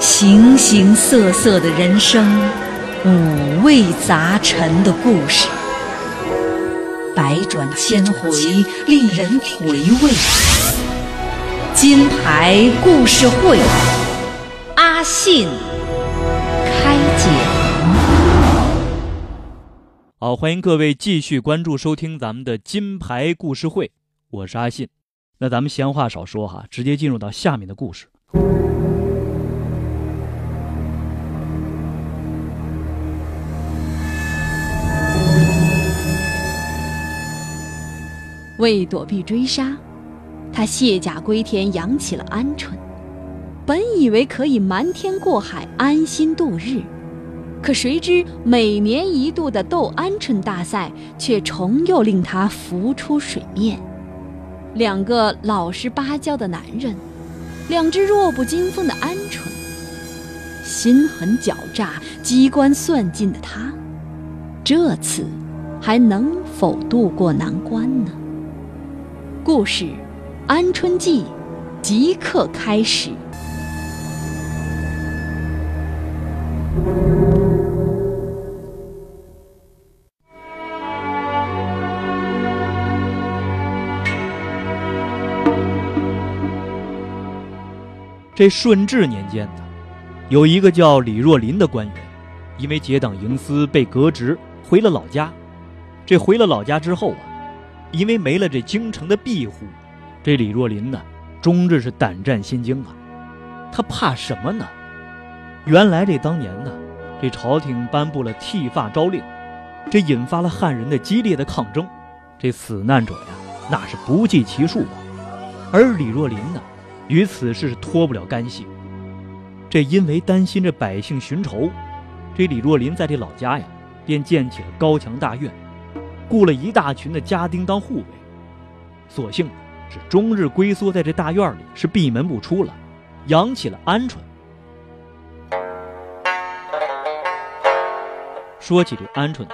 形形色色的人生，五味杂陈的故事，百转千回，令人回味。金牌故事会，阿信开讲。好，欢迎各位继续关注收听咱们的金牌故事会，我是阿信。那咱们闲话少说哈，直接进入到下面的故事。为躲避追杀，他卸甲归田，养起了鹌鹑。本以为可以瞒天过海，安心度日，可谁知每年一度的斗鹌鹑大赛却重又令他浮出水面。两个老实巴交的男人，两只弱不禁风的鹌鹑，心狠狡诈、机关算尽的他，这次还能否渡过难关呢？故事《鹌鹑记》即刻开始。这顺治年间呢，有一个叫李若林的官员，因为结党营私被革职，回了老家。这回了老家之后啊。因为没了这京城的庇护，这李若林呢，终日是胆战心惊啊。他怕什么呢？原来这当年呢，这朝廷颁布了剃发诏令，这引发了汉人的激烈的抗争，这死难者呀，那是不计其数啊。而李若林呢，与此事是脱不了干系。这因为担心这百姓寻仇，这李若林在这老家呀，便建起了高墙大院。雇了一大群的家丁当护卫，索性是终日龟缩在这大院里，是闭门不出了，养起了鹌鹑。说起这鹌鹑呢，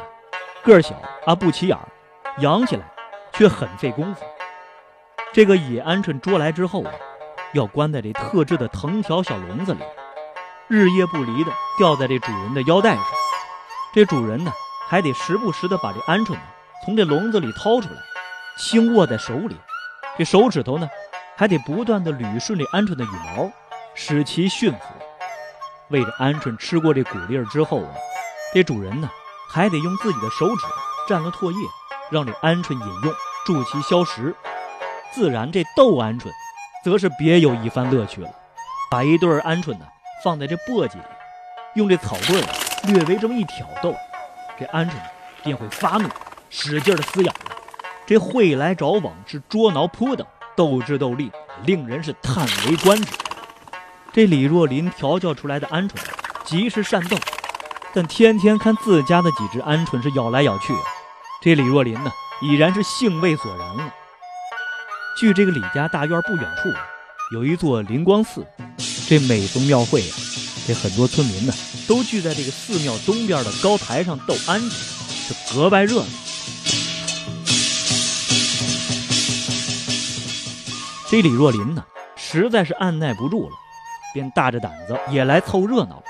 个儿小啊不起眼，养起来却很费功夫。这个野鹌鹑捉来之后啊，要关在这特制的藤条小笼子里，日夜不离的吊在这主人的腰带上。这主人呢，还得时不时的把这鹌鹑呢。从这笼子里掏出来，轻握在手里，这手指头呢，还得不断的捋顺这鹌鹑的羽毛，使其驯服。喂着鹌鹑吃过这谷粒儿之后啊，这主人呢，还得用自己的手指蘸了唾液，让这鹌鹑饮用，助其消食。自然，这斗鹌鹑，则是别有一番乐趣了。把一对鹌鹑呢放在这簸箕里，用这草棍略微这么一挑逗，这鹌鹑便会发怒。使劲的撕咬了，这会来找往，是捉挠扑等，斗智斗力，令人是叹为观止。这李若林调教出来的鹌鹑，极是善斗，但天天看自家的几只鹌鹑是咬来咬去，这李若林呢，已然是兴味索然了。距这个李家大院不远处，有一座灵光寺，这每逢庙会啊，这很多村民呢，都聚在这个寺庙东边的高台上斗鹌鹑，是格外热闹。这李若林呢，实在是按耐不住了，便大着胆子也来凑热闹。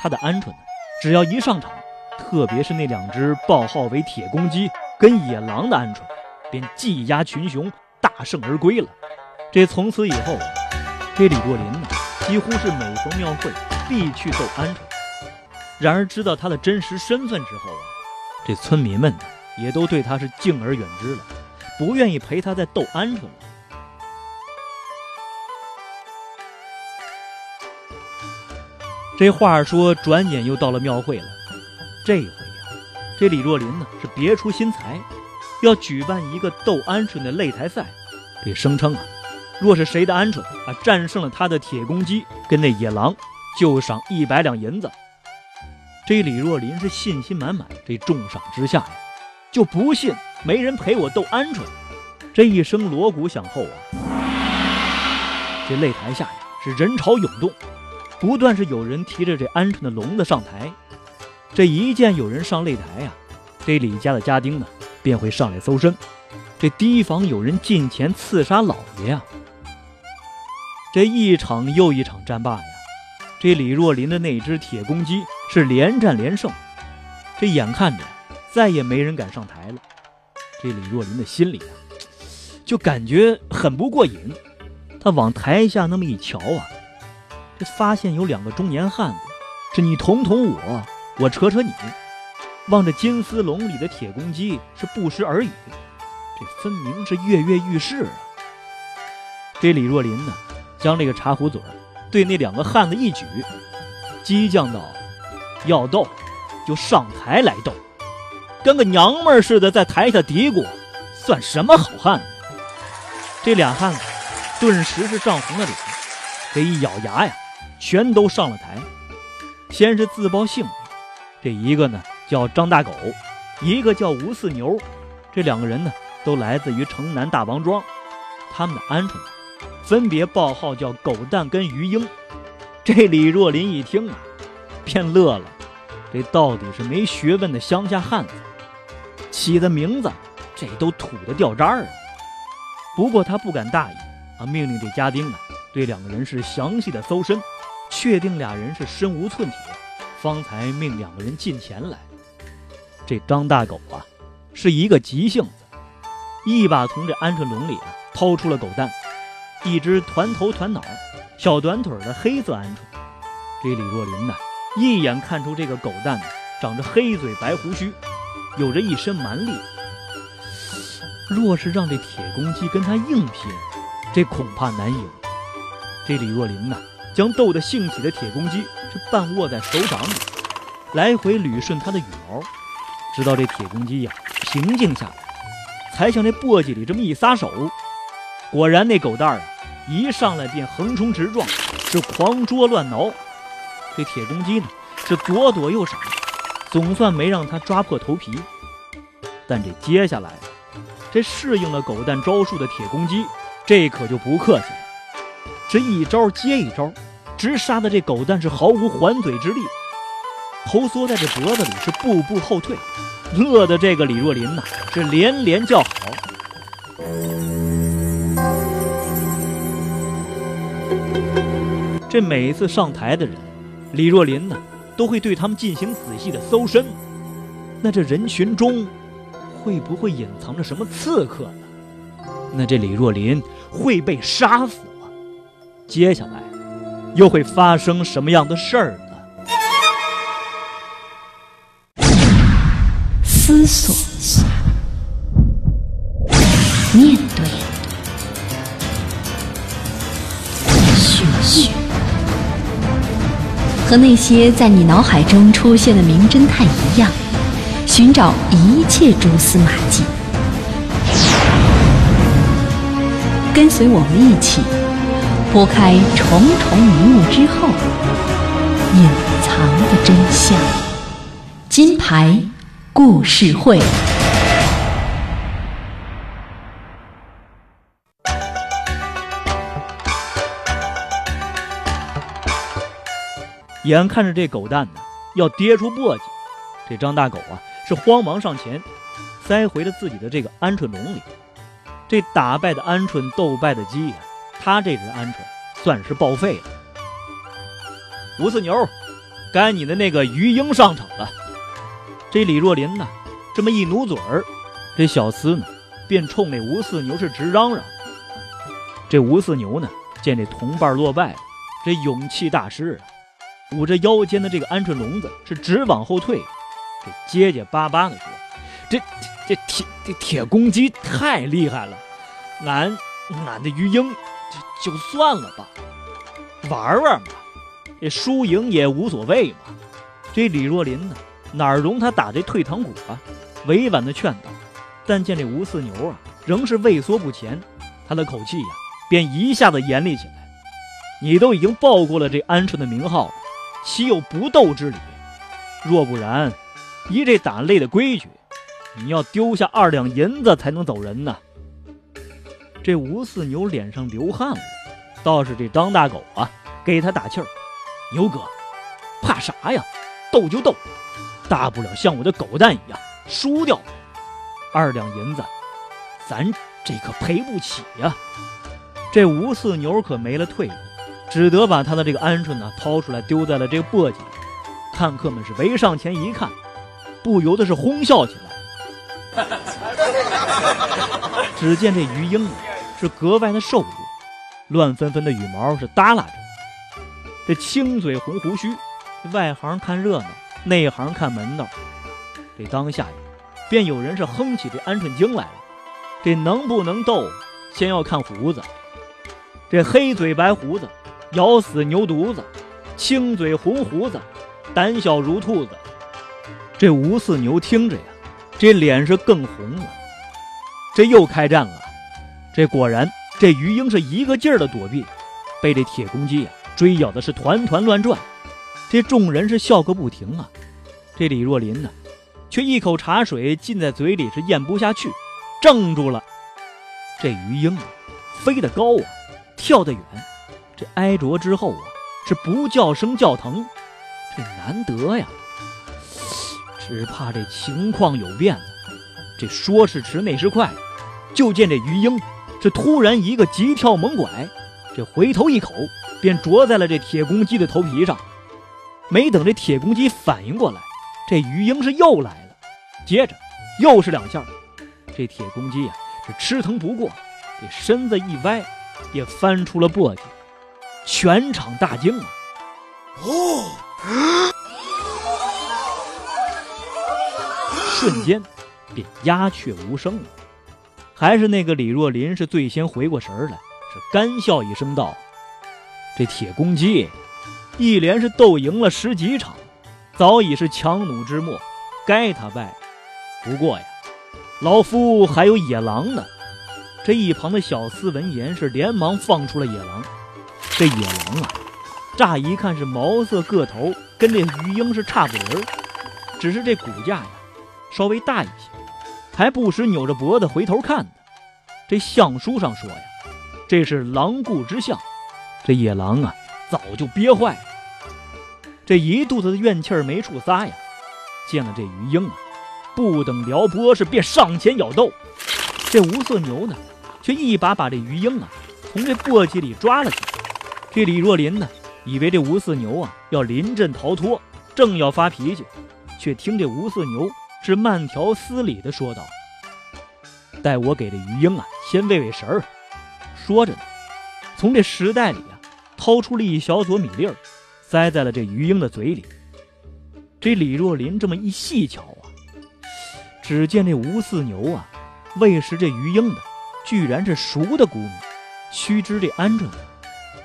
他的鹌鹑呢，只要一上场，特别是那两只报号为铁公鸡跟野狼的鹌鹑，便技压群雄，大胜而归了。这从此以后，这李若林呢，几乎是每逢庙会必去斗鹌鹑。然而知道他的真实身份之后啊，这村民们呢，也都对他是敬而远之了，不愿意陪他再斗鹌鹑了。这话说，转眼又到了庙会了。这回呀，这李若林呢是别出心裁，要举办一个斗鹌鹑的擂台赛。这声称啊，若是谁的鹌鹑啊战胜了他的铁公鸡跟那野狼，就赏一百两银子。这李若林是信心满满。这重赏之下呀，就不信没人陪我斗鹌鹑。这一声锣鼓响后啊，这擂台下呀是人潮涌动。不断是有人提着这鹌鹑的笼子上台，这一见有人上擂台呀，这李家的家丁呢便会上来搜身，这提防有人近前刺杀老爷呀。这一场又一场战罢呀，这李若琳的那只铁公鸡是连战连胜。这眼看着再也没人敢上台了，这李若琳的心里啊，就感觉很不过瘾。他往台下那么一瞧啊，这发现有两个中年汉子，这你捅捅我，我扯扯你，望着金丝笼里的铁公鸡是不时耳语，这分明是跃跃欲试啊。这李若琳呢，将这个茶壶嘴对那两个汉子一举，激将道：“要斗。”就上台来斗，跟个娘们似的在台下嘀咕，算什么好汉？这俩汉子顿时是涨红了脸，这一咬牙呀，全都上了台。先是自报姓名，这一个呢叫张大狗，一个叫吴四牛，这两个人呢都来自于城南大王庄，他们的鹌鹑分别报号叫狗蛋跟鱼鹰。这李若琳一听啊，便乐了。这到底是没学问的乡下汉子，起的名字这都土的掉渣儿啊！不过他不敢大意啊，命令这家丁啊对两个人是详细的搜身，确定俩人是身无寸铁，方才命两个人进前来。这张大狗啊是一个急性子，一把从这鹌鹑笼里啊掏出了狗蛋，一只团头团脑、小短腿的黑色鹌鹑。这李若琳呢？一眼看出这个狗蛋长着黑嘴白胡须，有着一身蛮力。若是让这铁公鸡跟他硬拼，这恐怕难赢。这李若琳呐，将斗得兴起的铁公鸡是半握在手掌里，来回捋顺它的羽毛，直到这铁公鸡呀平静下来，才向这簸箕里这么一撒手。果然，那狗蛋啊一上来便横冲直撞，是狂捉乱挠。这铁公鸡呢，是左躲右闪，总算没让他抓破头皮。但这接下来，这适应了狗蛋招数的铁公鸡，这可就不客气了，这一招接一招，直杀的这狗蛋是毫无还嘴之力，头缩在这脖子里是步步后退，乐的这个李若琳呐是连连叫好。这每一次上台的人。李若琳呢，都会对他们进行仔细的搜身。那这人群中，会不会隐藏着什么刺客呢？那这李若琳会被杀死吗？接下来又会发生什么样的事儿思索，面对，寻寻。和那些在你脑海中出现的名侦探一样，寻找一切蛛丝马迹，跟随我们一起拨开重重迷雾之后隐藏的真相。金牌故事会。眼看着这狗蛋呢要跌出簸箕，这张大狗啊是慌忙上前，塞回了自己的这个鹌鹑笼里。这打败的鹌鹑，斗败的鸡呀，他这只鹌鹑算是报废了。吴四牛，该你的那个鱼鹰上场了。这李若琳呢，这么一努嘴儿，这小厮呢便冲那吴四牛是直嚷嚷。这吴四牛呢见这同伴落败了，这勇气大失啊。捂着腰间的这个鹌鹑笼子，是直往后退，这结结巴巴的说：“这这铁这铁公鸡太厉害了，俺俺的鱼鹰就就算了吧，玩玩嘛，这输赢也无所谓嘛。”这李若琳呢，哪容他打这退堂鼓啊？委婉的劝道。但见这吴四牛啊，仍是畏缩不前，他的口气呀，便一下子严厉起来：“你都已经报过了这鹌鹑的名号。”岂有不斗之理？若不然，依这打擂的规矩，你要丢下二两银子才能走人呢。这吴四牛脸上流汗了，倒是这张大狗啊，给他打气儿：“牛哥，怕啥呀？斗就斗，大不了像我的狗蛋一样输掉。二两银子，咱这可赔不起呀。”这吴四牛可没了退路，只得把他的这个鹌鹑呢掏出来丢在了这个簸箕里。看客们是围上前一看，不由得是哄笑起来。只见这鱼鹰是格外的瘦弱，乱纷纷的羽毛是耷拉着，这青嘴红胡须，外行看热闹，内行看门道。这当下呀，便有人是哼起这鹌鹑经来了。这能不能斗，先要看胡子。这黑嘴白胡子，咬死牛犊子；青嘴红胡子。胆小如兔子，这吴四牛听着呀，这脸是更红了。这又开战了，这果然，这鱼鹰是一个劲儿的躲避，被这铁公鸡呀追咬的是团团乱转。这众人是笑个不停啊。这李若林呢，却一口茶水进在嘴里是咽不下去，怔住了。这鱼鹰，飞得高啊，跳得远，这挨着之后啊，是不叫声叫疼。这难得呀，只怕这情况有变。这说时迟，那时快，就见这鱼鹰是突然一个急跳猛拐，这回头一口便啄在了这铁公鸡的头皮上。没等这铁公鸡反应过来，这鱼鹰是又来了，接着又是两下。这铁公鸡呀是吃疼不过，这身子一歪，也翻出了簸箕，全场大惊啊！哦。瞬间，便鸦雀无声了。还是那个李若林是最先回过神来，是干笑一声道：“这铁公鸡，一连是斗赢了十几场，早已是强弩之末，该他败。不过呀，老夫还有野狼呢。”这一旁的小厮闻言是连忙放出了野狼。这野狼啊！乍一看是毛色个头跟这鱼鹰是差不离儿，只是这骨架呀稍微大一些，还不时扭着脖子回头看呢。这相书上说呀，这是狼顾之相。这野狼啊早就憋坏了，这一肚子的怨气儿没处撒呀。见了这鱼鹰啊，不等撩拨是便上前咬斗。这吴色牛呢，却一把把这鱼鹰啊从这簸箕里抓了起来。这李若林呢？以为这吴四牛啊要临阵逃脱，正要发脾气，却听这吴四牛是慢条斯理的说道：“待我给这鱼鹰啊先喂喂食儿。”说着呢，从这食袋里掏出了一小撮米粒儿，塞在了这鱼鹰的嘴里。这李若林这么一细瞧啊，只见这吴四牛啊喂食这鱼鹰的，居然是熟的谷米，须知这鹌鹑。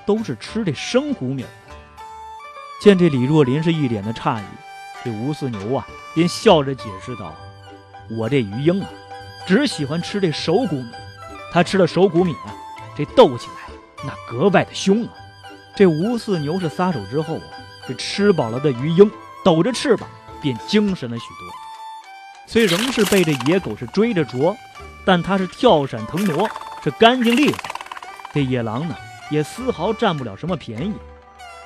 都是吃这生谷米的。见这李若林是一脸的诧异，这吴四牛啊便笑着解释道：“我这鱼鹰啊，只喜欢吃这熟谷米。它吃了熟谷米啊，这斗起来那格外的凶啊。”这吴四牛是撒手之后啊，这吃饱了的鱼鹰抖着翅膀便精神了许多。虽仍是被这野狗是追着啄，但它是跳闪腾挪，是干净利索。这野狼呢？也丝毫占不了什么便宜。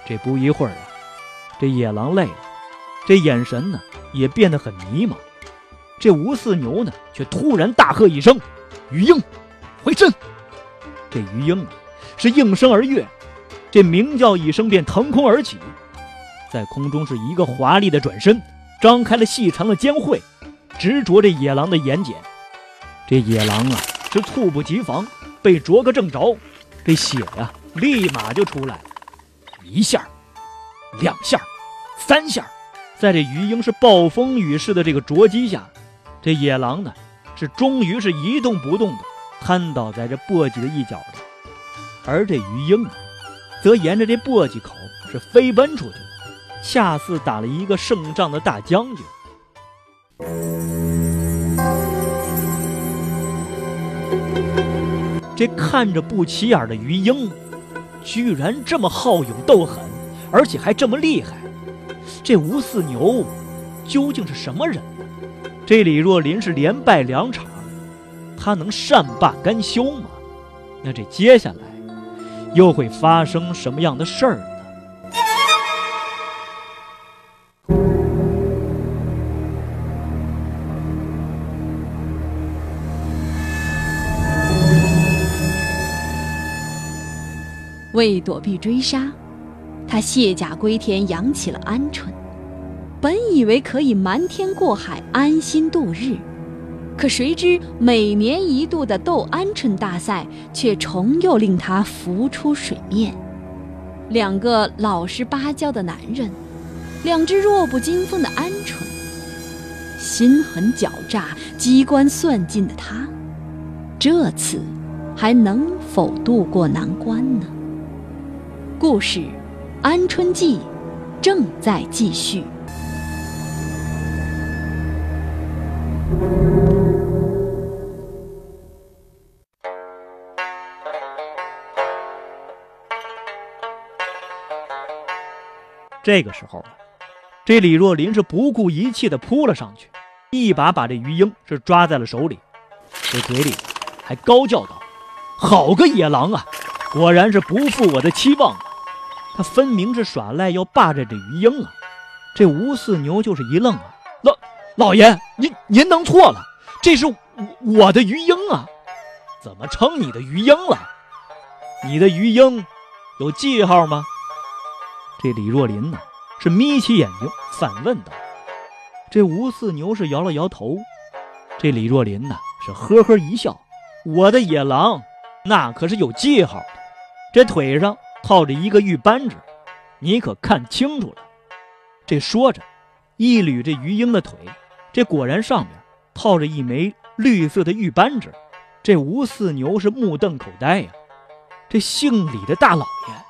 这不一会儿啊，这野狼累了，这眼神呢也变得很迷茫。这吴四牛呢，却突然大喝一声：“鱼鹰，回身！”这鱼鹰啊，是应声而跃，这鸣叫一声便腾空而起，在空中是一个华丽的转身，张开了细长的尖喙，直啄这野狼的眼睑。这野狼啊，是猝不及防，被啄个正着。这血呀，立马就出来，一下，两下，三下，在这鱼鹰是暴风雨似的这个啄击下，这野狼呢是终于是一动不动的瘫倒在这簸箕的一角上，而这鱼鹰啊则沿着这簸箕口是飞奔出去，恰似打了一个胜仗的大将军。这看着不起眼的鱼鹰，居然这么好勇斗狠，而且还这么厉害。这吴四牛究竟是什么人？这李若林是连败两场，他能善罢甘休吗？那这接下来又会发生什么样的事儿呢？为躲避追杀，他卸甲归田，养起了鹌鹑。本以为可以瞒天过海，安心度日，可谁知每年一度的斗鹌鹑大赛却重又令他浮出水面。两个老实巴交的男人，两只弱不禁风的鹌鹑，心狠狡诈、机关算尽的他，这次还能否渡过难关呢？故事《鹌鹑记》正在继续。这个时候，这李若琳是不顾一切的扑了上去，一把把这鱼鹰是抓在了手里，这嘴里还高叫道：“好个野狼啊！果然是不负我的期望啊！他分明是耍赖要霸着这鱼鹰啊！”这吴四牛就是一愣啊，老老爷，您您弄错了，这是我我的鱼鹰啊，怎么成你的鱼鹰了？你的鱼鹰有记号吗？这李若琳呢，是眯起眼睛反问道：“这吴四牛是摇了摇头。”这李若琳呢，是呵呵一笑：“我的野狼，那可是有记号的，这腿上套着一个玉扳指，你可看清楚了。”这说着，一捋这鱼鹰的腿，这果然上面套着一枚绿色的玉扳指。这吴四牛是目瞪口呆呀！这姓李的大老爷。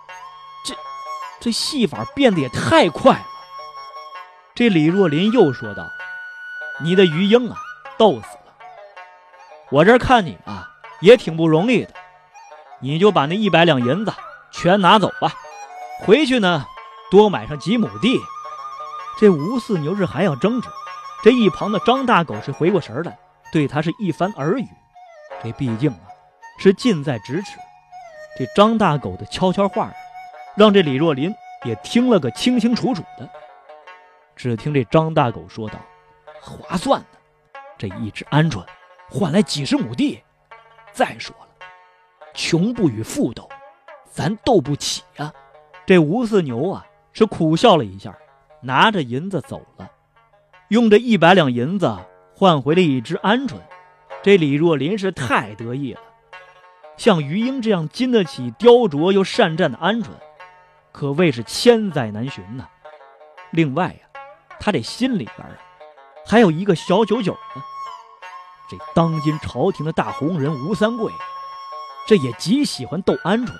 这戏法变得也太快了。这李若琳又说道：“你的鱼鹰啊，逗死了。我这看你啊，也挺不容易的。你就把那一百两银子全拿走吧，回去呢，多买上几亩地。”这吴四牛是还要争执，这一旁的张大狗是回过神来，对他是一番耳语。这毕竟啊，是近在咫尺。这张大狗的悄悄话。让这李若琳也听了个清清楚楚的。只听这张大狗说道：“划算呢，这一只鹌鹑换来几十亩地。再说了，穷不与富斗，咱斗不起呀。”这吴四牛啊，是苦笑了一下，拿着银子走了，用这一百两银子换回了一只鹌鹑。这李若琳是太得意了，像于英这样经得起雕琢又善战的鹌鹑。可谓是千载难寻呐。另外呀，他这心里边啊，还有一个小九九呢。这当今朝廷的大红人吴三桂，这也极喜欢斗鹌鹑。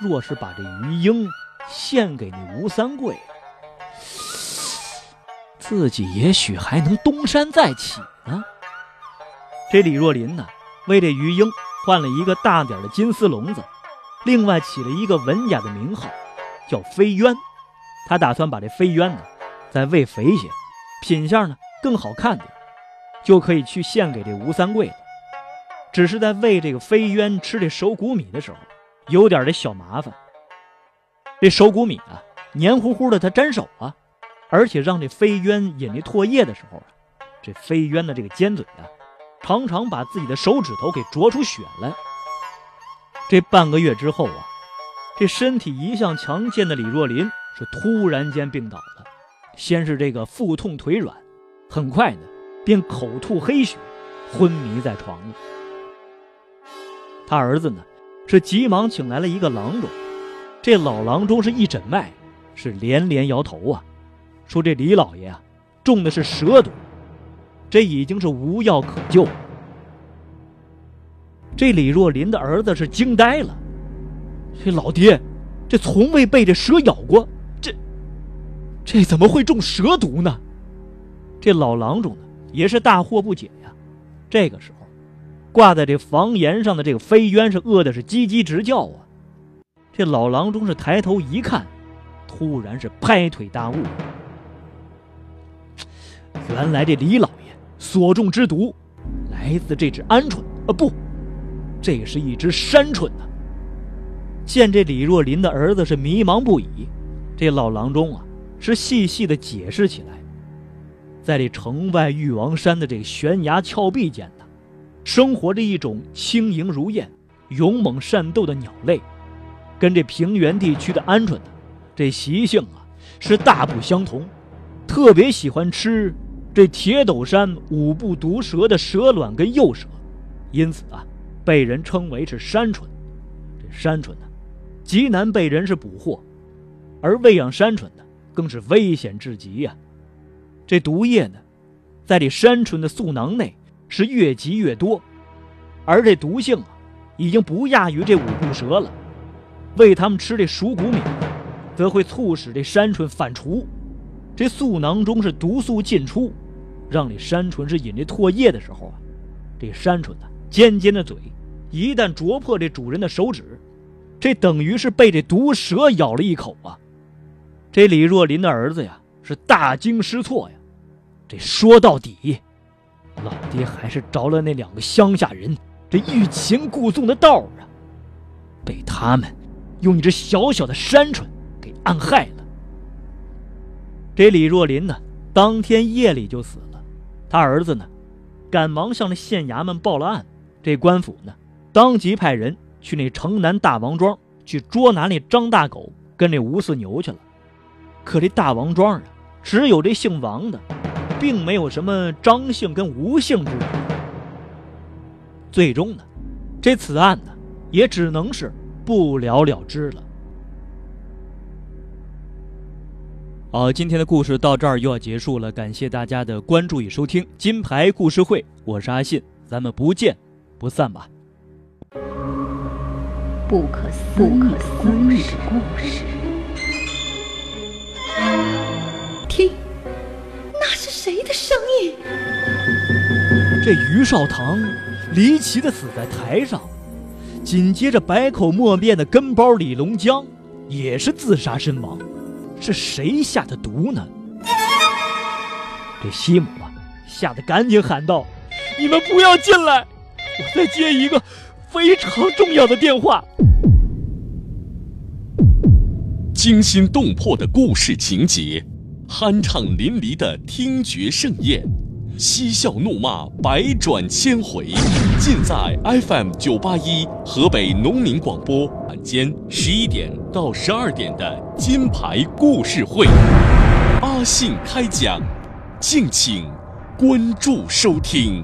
若是把这鱼鹰献给那吴三桂，自己也许还能东山再起呢。这李若琳呢，为这鱼鹰换了一个大点的金丝笼子，另外起了一个文雅的名号。叫飞鸢，他打算把这飞鸢呢再喂肥些，品相呢更好看点，就可以去献给这吴三桂了。只是在喂这个飞鸢吃这熟谷米的时候，有点这小麻烦。这熟谷米啊，黏糊糊的，它粘手啊，而且让这飞鸢饮这唾液的时候啊，这飞鸢的这个尖嘴啊，常常把自己的手指头给啄出血来。这半个月之后啊。这身体一向强健的李若琳是突然间病倒了，先是这个腹痛腿软，很快呢便口吐黑血，昏迷在床了。他儿子呢是急忙请来了一个郎中，这老郎中是一诊脉，是连连摇头啊，说这李老爷啊中的是蛇毒，这已经是无药可救。这李若琳的儿子是惊呆了。这老爹，这从未被这蛇咬过，这这怎么会中蛇毒呢？这老郎中呢也是大惑不解呀。这个时候，挂在这房檐上的这个飞鸢是饿的是叽叽直叫啊。这老郎中是抬头一看，突然是拍腿大悟，原来这李老爷所中之毒来自这只鹌鹑啊，不，这是一只山鹑呐。见这李若琳的儿子是迷茫不已，这老郎中啊是细细的解释起来，在这城外玉王山的这个悬崖峭壁间呢，生活着一种轻盈如燕、勇猛善斗的鸟类，跟这平原地区的鹌鹑呢，这习性啊是大不相同，特别喜欢吃这铁斗山五步毒蛇的蛇卵跟幼蛇，因此啊，被人称为是山鹑。这山鹑呢，极难被人是捕获，而喂养山鹑呢，更是危险至极呀。这毒液呢，在这山鹑的嗉囊内是越积越多，而这毒性啊，已经不亚于这五步蛇了。喂它们吃这熟谷米，则会促使这山鹑反刍，这嗉囊中是毒素进出，让这山鹑是饮这唾液的时候啊，这山鹑呢尖尖的嘴，一旦啄破这主人的手指，这等于是被这毒蛇咬了一口啊！这李若琳的儿子呀是大惊失措呀，这说到底，老爹还是着了那两个乡下人这欲擒故纵的道啊，被他们。用一只小小的山鹑给暗害了。这李若琳呢，当天夜里就死了。他儿子呢，赶忙向那县衙门报了案。这官府呢，当即派人去那城南大王庄去捉拿那张大狗跟那吴四牛去了。可这大王庄啊，只有这姓王的，并没有什么张姓跟吴姓之人。最终呢，这此案呢，也只能是。不了了之了。好，今天的故事到这儿又要结束了，感谢大家的关注与收听。金牌故事会，我是阿信，咱们不见不散吧。不可思议的故事，听，那是谁的声音？这于少棠离奇的死在台上。紧接着，百口莫辩的跟包李龙江也是自杀身亡，是谁下的毒呢？这西姆啊，吓得赶紧喊道：“你们不要进来，我在接一个非常重要的电话。”惊心动魄的故事情节，酣畅淋漓的听觉盛宴。嬉笑怒骂，百转千回，尽在 FM 九八一河北农民广播晚间十一点到十二点的金牌故事会，阿信开讲，敬请关注收听。